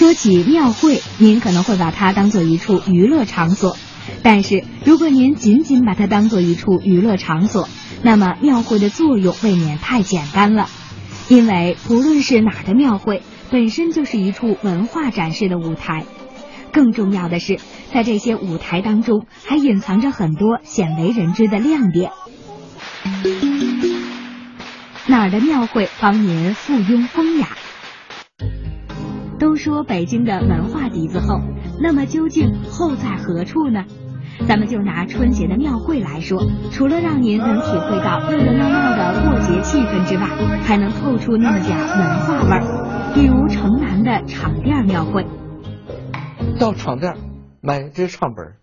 说起庙会，您可能会把它当做一处娱乐场所，但是如果您仅仅把它当做一处娱乐场所，那么庙会的作用未免太简单了。因为不论是哪的庙会，本身就是一处文化展示的舞台。更重要的是，在这些舞台当中，还隐藏着很多鲜为人知的亮点。哪儿的庙会帮您附庸风雅？都说北京的文化底子厚，那么究竟厚在何处呢？咱们就拿春节的庙会来说，除了让您能体会到热热闹闹的过节气氛之外，还能透出那么点文化味儿。比如城南的场店庙会，到场店买这唱本，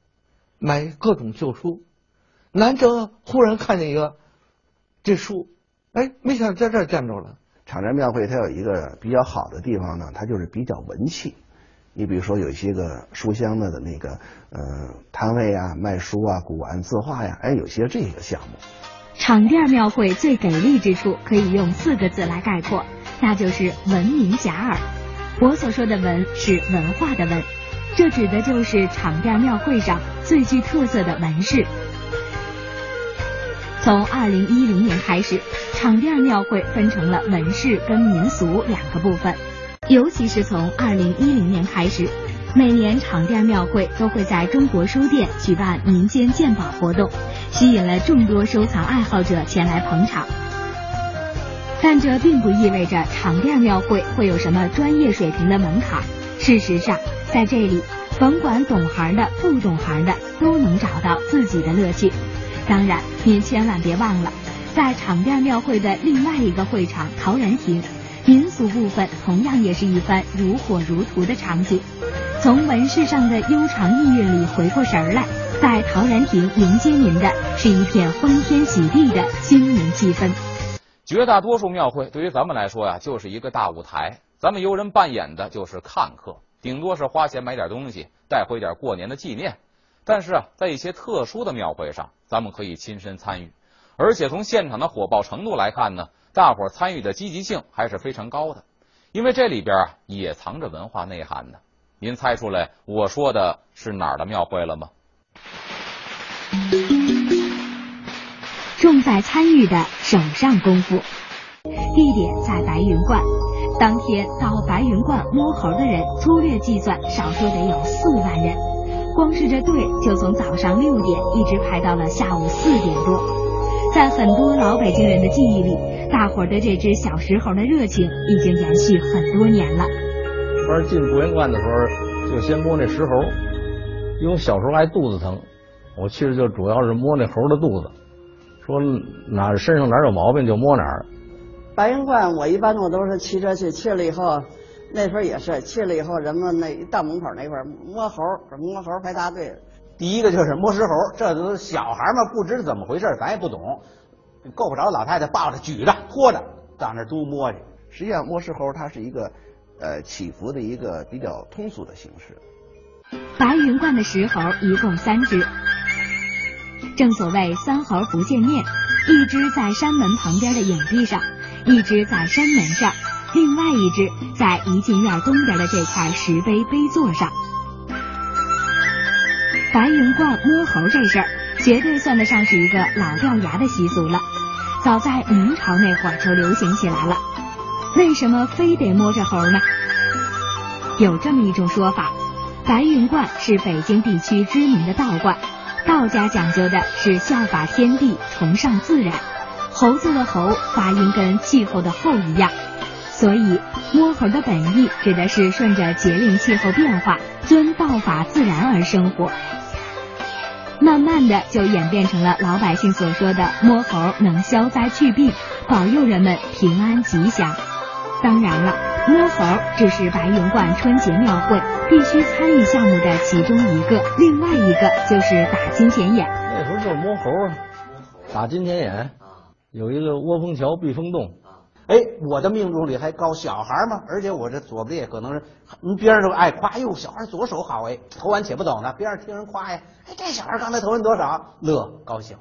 买各种旧书，难得忽然看见一个这书，哎，没想到在这儿见着了。场店庙会它有一个比较好的地方呢，它就是比较文气。你比如说有一些个书香的的那个呃摊位啊，卖书啊、古玩字画呀，哎，有些这个项目。场店庙会最给力之处可以用四个字来概括，那就是闻名遐迩。我所说的文是文化的文，这指的就是场店庙会上最具特色的纹饰。从二零一零年开始，场店庙会分成了纹饰跟民俗两个部分。尤其是从二零一零年开始，每年场店庙会都会在中国书店举办民间鉴宝活动，吸引了众多收藏爱好者前来捧场。但这并不意味着场店庙会会有什么专业水平的门槛。事实上，在这里，甭管懂行的、不懂行的，都能找到自己的乐趣。当然，您千万别忘了，在场店庙会的另外一个会场陶然亭。民俗部分同样也是一番如火如荼的场景，从纹饰上的悠长意蕴里回过神来，在陶然亭迎接您的是一片欢天喜地的新年气氛。绝大多数庙会对于咱们来说呀，就是一个大舞台，咱们游人扮演的就是看客，顶多是花钱买点东西，带回点过年的纪念。但是啊，在一些特殊的庙会上，咱们可以亲身参与，而且从现场的火爆程度来看呢。大伙参与的积极性还是非常高的，因为这里边啊也藏着文化内涵的。您猜出来我说的是哪儿的庙会了吗？重在参与的手上功夫，地点在白云观。当天到白云观摸猴的人，粗略计算，少说得有四万人。光是这队，就从早上六点一直排到了下午四点多。在很多老北京人的记忆里，大伙儿对这只小石猴的热情已经延续很多年了。反正进博云观的时候，就先摸那石猴，因为小时候爱肚子疼，我去就主要是摸那猴的肚子，说哪身上哪有毛病就摸哪儿。白云观我一般我都是骑车去，去了以后，那时候也是去了以后，人们那到门口那块摸猴，摸猴排大队。第一个就是摸石猴，这都是小孩嘛，不知怎么回事，咱也不懂，够不着老太太抱着、举着、拖着，到那都摸去。实际上，摸石猴它是一个呃祈福的一个比较通俗的形式。白云观的石猴一共三只，正所谓三猴不见面，一只在山门旁边的影壁上，一只在山门上，另外一只在怡进院东边的这块石碑碑座上。白云观摸猴这事儿，绝对算得上是一个老掉牙的习俗了。早在明朝那会儿就流行起来了。为什么非得摸着猴呢？有这么一种说法：白云观是北京地区知名的道观，道家讲究的是效法天地，崇尚自然。猴子的猴发音跟气候的候一样，所以摸猴的本意指的是顺着节令气候变化，遵道法自然而生活。慢慢的就演变成了老百姓所说的摸猴能消灾去病，保佑人们平安吉祥。当然了，摸猴只是白云观春节庙会必须参与项目的其中一个，另外一个就是打金钱眼。那时候就是摸猴，打金钱眼，有一个窝蜂桥避风洞。哎，我的命中率还高，小孩嘛，而且我这左臂也可能是，人边上都爱夸，哟，小孩左手好哎，投完且不走呢，边上听人夸呀，哎，这小孩刚才投完多少，乐高兴。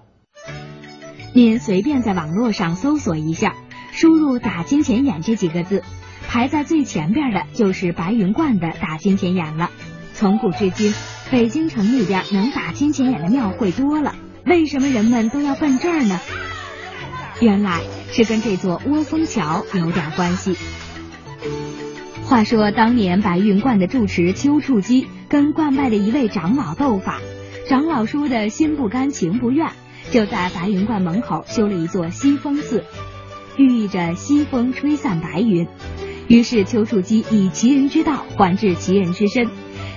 您随便在网络上搜索一下，输入“打金钱眼”这几个字，排在最前边的就是白云观的打金钱眼了。从古至今，北京城里边能打金钱眼的庙会多了，为什么人们都要奔这儿呢？原来是跟这座窝峰桥有点关系。话说当年白云观的住持丘处机跟观外的一位长老斗法，长老输的心不甘情不愿，就在白云观门口修了一座西风寺，寓意着西风吹散白云。于是丘处机以其人之道还治其人之身，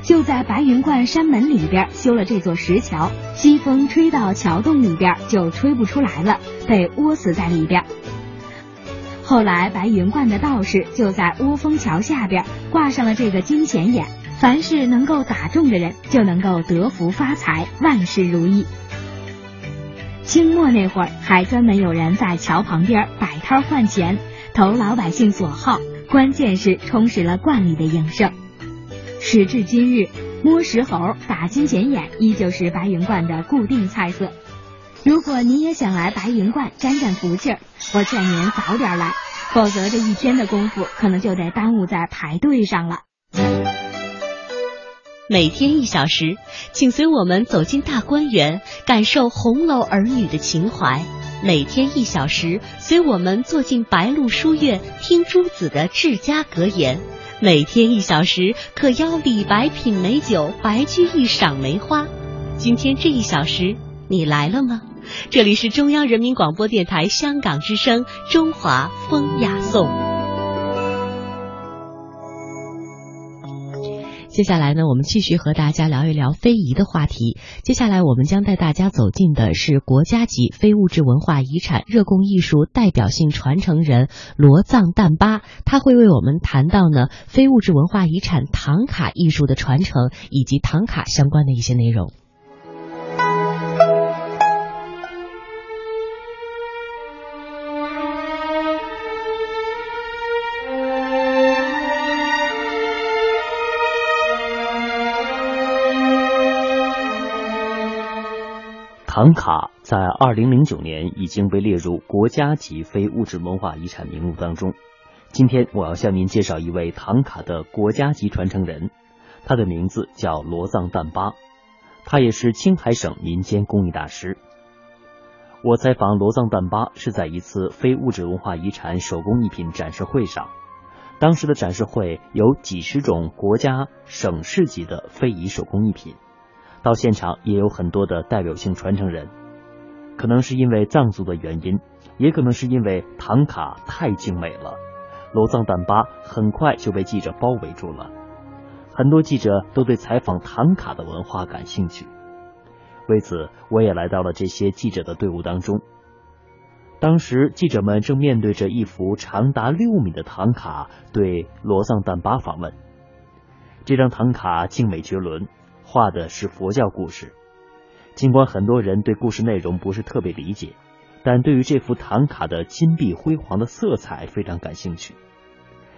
就在白云观山门里边修了这座石桥，西风吹到桥洞里边就吹不出来了，被窝死在里边。后来，白云观的道士就在乌峰桥下边挂上了这个金钱眼，凡是能够打中的人，就能够得福发财，万事如意。清末那会儿，还专门有人在桥旁边摆摊换钱，投老百姓所好，关键是充实了观里的营生。时至今日，摸石猴、打金钱眼依旧是白云观的固定菜色。如果你也想来白云观沾沾福气儿，我劝您早点来，否则这一天的功夫可能就得耽误在排队上了。每天一小时，请随我们走进大观园，感受红楼儿女的情怀；每天一小时，随我们坐进白鹿书院，听朱子的治家格言；每天一小时，可邀李白品美酒，白居易赏梅花。今天这一小时，你来了吗？这里是中央人民广播电台香港之声《中华风雅颂》。接下来呢，我们继续和大家聊一聊非遗的话题。接下来我们将带大家走进的是国家级非物质文化遗产热贡艺术代表性传承人罗藏旦巴，他会为我们谈到呢非物质文化遗产唐卡艺术的传承以及唐卡相关的一些内容。唐卡在二零零九年已经被列入国家级非物质文化遗产名录当中。今天我要向您介绍一位唐卡的国家级传承人，他的名字叫罗藏旦巴，他也是青海省民间工艺大师。我采访罗藏旦巴是在一次非物质文化遗产手工艺品展示会上，当时的展示会有几十种国家、省市级的非遗手工艺品。到现场也有很多的代表性传承人，可能是因为藏族的原因，也可能是因为唐卡太精美了，罗藏旦巴很快就被记者包围住了。很多记者都对采访唐卡的文化感兴趣，为此我也来到了这些记者的队伍当中。当时记者们正面对着一幅长达六米的唐卡，对罗藏旦巴访问。这张唐卡精美绝伦。画的是佛教故事，尽管很多人对故事内容不是特别理解，但对于这幅唐卡的金碧辉煌的色彩非常感兴趣。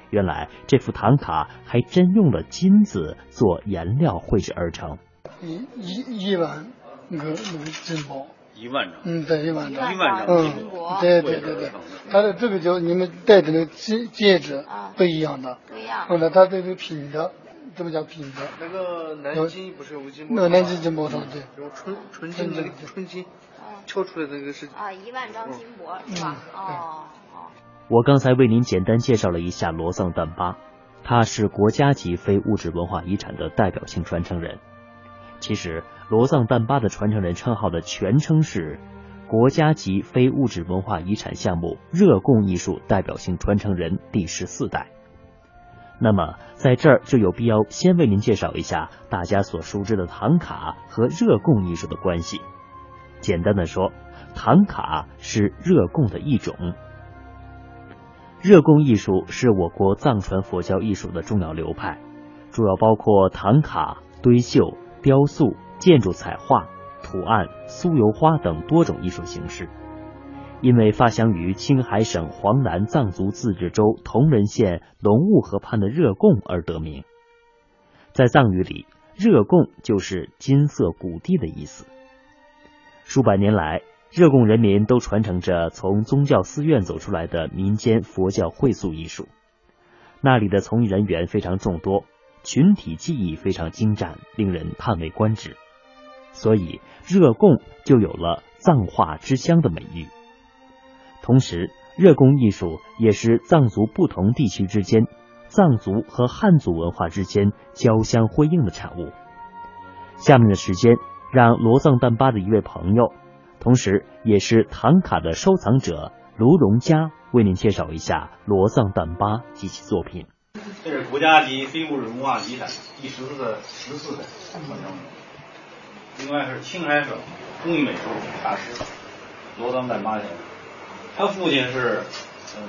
原来这幅唐卡还真用了金子做颜料绘制而成。一一一万个那个金箔，一万张，嗯，对，一万张，一万张。金箔，对对对对，它的这个就你们戴的那个戒戒指不一样的，不一样，后来它这个品的。这么叫品的？那个南京不是有个金箔？那南京金箔厂对，有纯纯金的纯金，敲出来的那个是啊，一万张金箔是吧？哦哦。我刚才为您简单介绍了一下罗藏旦巴，他是国家级非物质文化遗产的代表性传承人。其实，罗藏旦巴的传承人称号的全称是国家级非物质文化遗产项目热贡艺术代表性传承人第十四代。那么，在这儿就有必要先为您介绍一下大家所熟知的唐卡和热贡艺术的关系。简单的说，唐卡是热贡的一种。热贡艺术是我国藏传佛教艺术的重要流派，主要包括唐卡、堆绣、雕塑、建筑彩画、图案、酥油花等多种艺术形式。因为发祥于青海省黄南藏族自治州铜仁县龙雾河畔的热贡而得名，在藏语里，热贡就是金色谷地的意思。数百年来，热贡人民都传承着从宗教寺院走出来的民间佛教会塑艺术，那里的从业人员非常众多，群体技艺非常精湛，令人叹为观止。所以热贡就有了藏化之乡的美誉。同时，热贡艺术也是藏族不同地区之间、藏族和汉族文化之间交相辉映的产物。下面的时间，让罗藏丹巴的一位朋友，同时也是唐卡的收藏者卢荣佳，为您介绍一下罗藏丹巴及其作品。这是国家级非物质文化遗产第十四个十四代传承人，另外是青海省工艺美术大师罗藏丹巴先生。他父亲是呃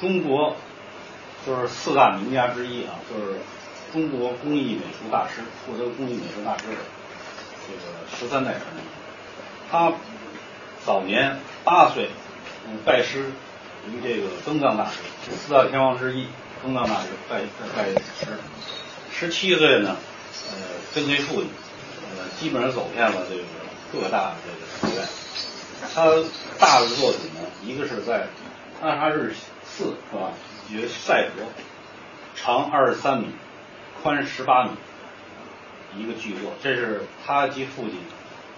中国就是四大名家之一啊，就是中国工艺美术大师获得工艺美术大师的这个十三代传人。他早年八岁拜师于这个增藏大师，四大天王之一。东藏大师拜拜师，十七岁呢，呃，跟随父亲，呃，基本上走遍了这个各大这个。他大的作品呢，一个是在阿哈日寺是吧？学赛佛，长二十三米，宽十八米，一个巨作。这是他及父亲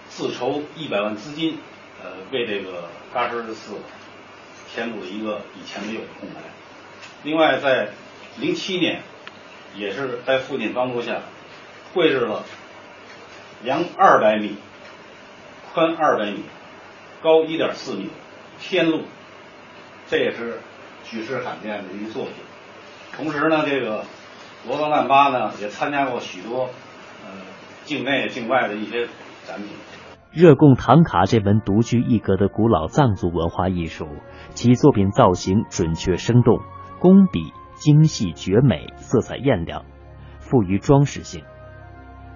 自筹一百万资金，呃，为这个嘎什日寺填补了一个以前没有的空白。另外，在零七年，也是在父亲帮助下，绘制了两二百米、宽二百米、高一点四米天路，这也是举世罕见的一个作品。同时呢，这个罗德曼巴呢也参加过许多呃境内境外的一些展品。热贡唐卡这门独具一格的古老藏族文化艺术，其作品造型准确生动。工笔精细绝美，色彩艳亮，富于装饰性。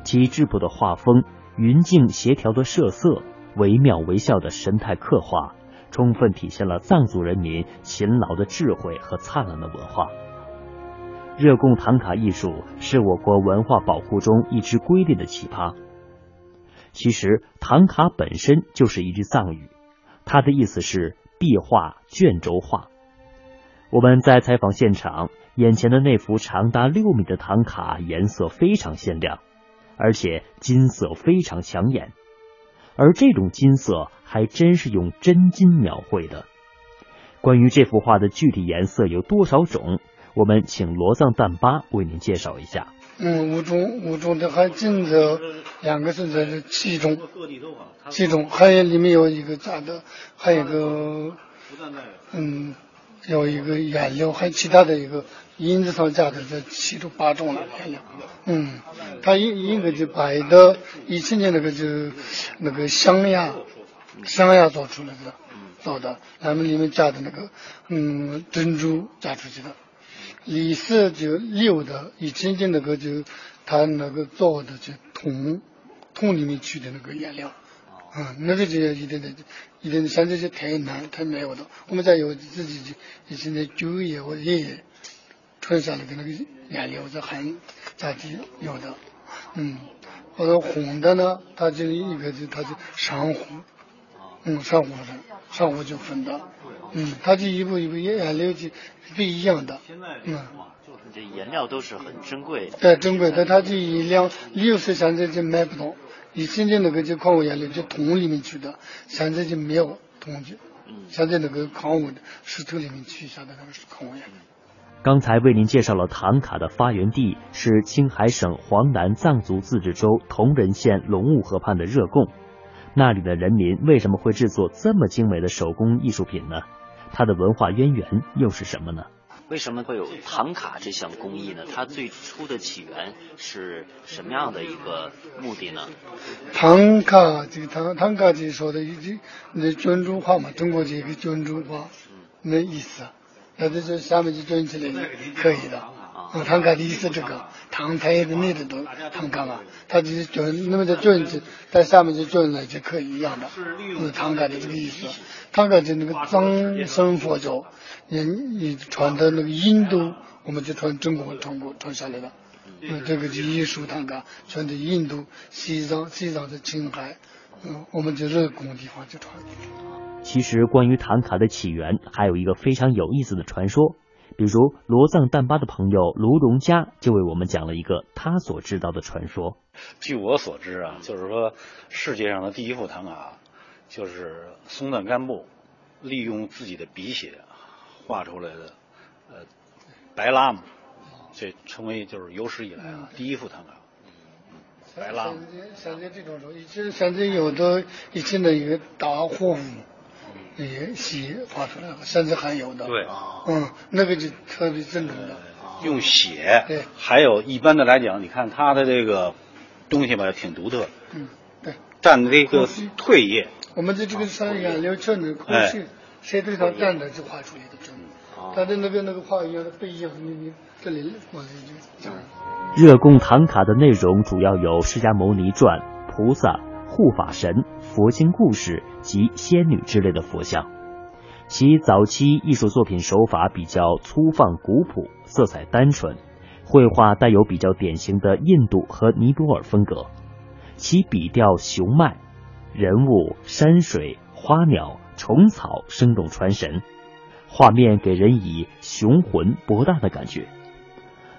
其质朴的画风、匀净协调的设色、惟妙惟肖的神态刻画，充分体现了藏族人民勤劳的智慧和灿烂的文化。热贡唐卡艺术是我国文化保护中一支瑰丽的奇葩。其实，唐卡本身就是一句藏语，它的意思是壁画、卷轴画。我们在采访现场，眼前的那幅长达六米的唐卡，颜色非常鲜亮，而且金色非常抢眼。而这种金色还真是用真金描绘的。关于这幅画的具体颜色有多少种，我们请罗藏淡巴为您介绍一下。嗯，五种，五种的还金色，两个是在这其中，其中还有里面有一个假的，还有一个，嗯。有一个颜料，还有其他的一个银子上加的这七种八种了颜料。嗯，它一一个就白的，以前的那个就那个象牙，象牙做出来的，做的，咱们里面加的那个嗯珍珠加出去的，里色就六的，以前的那个就它那个做的就铜，铜里面取的那个颜料。嗯，那个就一点点，一点点现在就太难，太没有的。我们家有自己的以前的舅爷或爷爷传下来的那个颜料，是很咋地有的。嗯，或者红的呢，它就一个就它就上火，嗯，上火的，珊瑚就分的。嗯，它就一步一步颜料就不一样的。嗯，就是这颜料都是很珍贵的。对，珍贵的，它就一两六十现在就买不到。以前的那个就矿物眼里，就铜里面取的，现在就没有铜的。现在那个矿物的石头里面取下的那个是矿物。刚才为您介绍了唐卡的发源地是青海省黄南藏族自治州铜仁县龙雾河畔的热贡，那里的人民为什么会制作这么精美的手工艺术品呢？它的文化渊源又是什么呢？为什么会有唐卡这项工艺呢？它最初的起源是什么样的一个目的呢？唐卡这个唐唐卡就说的一句那卷轴画嘛，中国这个卷轴画那意思，那这就下面就卷起来可以的。啊，唐卡的意思这个唐太的那的都唐卡嘛，它就是卷那么的卷子在上面就卷了就可以一样的，是唐卡的这个意思。唐卡就那个藏生佛教。印印传到那个印度，我们就传中国传过传下来了。嗯，这个就艺术唐卡传到印度、西藏、西藏的青海，嗯，我们就热贡地方就传。其实，关于唐卡的起源，还有一个非常有意思的传说，比如罗藏疍巴的朋友卢荣佳就为我们讲了一个他所知道的传说。据我所知啊，就是说世界上的第一副唐卡，就是松赞干布利用自己的鼻血画出来的，呃，白拉姆，这成为就是有史以来啊第一副唐卡。白拉姆。现在这种东西，其实现在有的以前的一个大货物。那些写画出来了，甚至还有的。对，嗯，那个就特别正宗的。用血，对，还有一般的来讲，你看它的这个东西吧，挺独特。嗯，对。蘸的这个褪叶。我们的这个山岩流泉的空气，谁对上蘸的就画出来的真。它的那个那个画一样的背影，你你这里我这就。热贡唐卡的内容主要有释迦牟尼传、菩萨。护法神、佛经故事及仙女之类的佛像，其早期艺术作品手法比较粗放古朴，色彩单纯，绘画带有比较典型的印度和尼泊尔风格，其笔调雄迈，人物、山水、花鸟、虫草生动传神，画面给人以雄浑博大的感觉。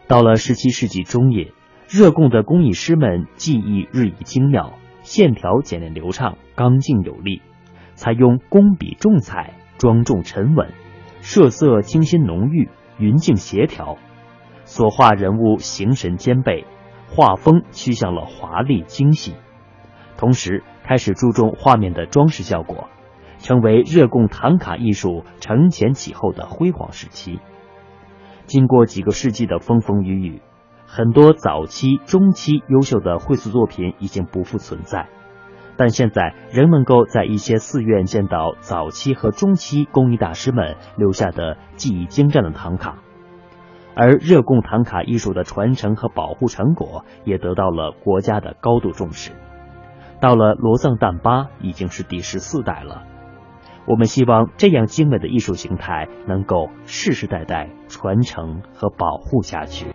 到了十七世纪中叶，热贡的工艺师们技艺日益精妙。线条简练流畅，刚劲有力，采用工笔重彩，庄重沉稳，设色清新浓郁，匀净协调，所画人物形神兼备，画风趋向了华丽精细。同时，开始注重画面的装饰效果，成为热贡唐卡艺术承前启后的辉煌时期。经过几个世纪的风风雨雨。很多早期、中期优秀的绘塑作品已经不复存在，但现在仍能够在一些寺院见到早期和中期工艺大师们留下的技艺精湛的唐卡，而热贡唐卡艺术的传承和保护成果也得到了国家的高度重视。到了罗藏旦巴，已经是第十四代了。我们希望这样精美的艺术形态能够世世代代传承和保护下去。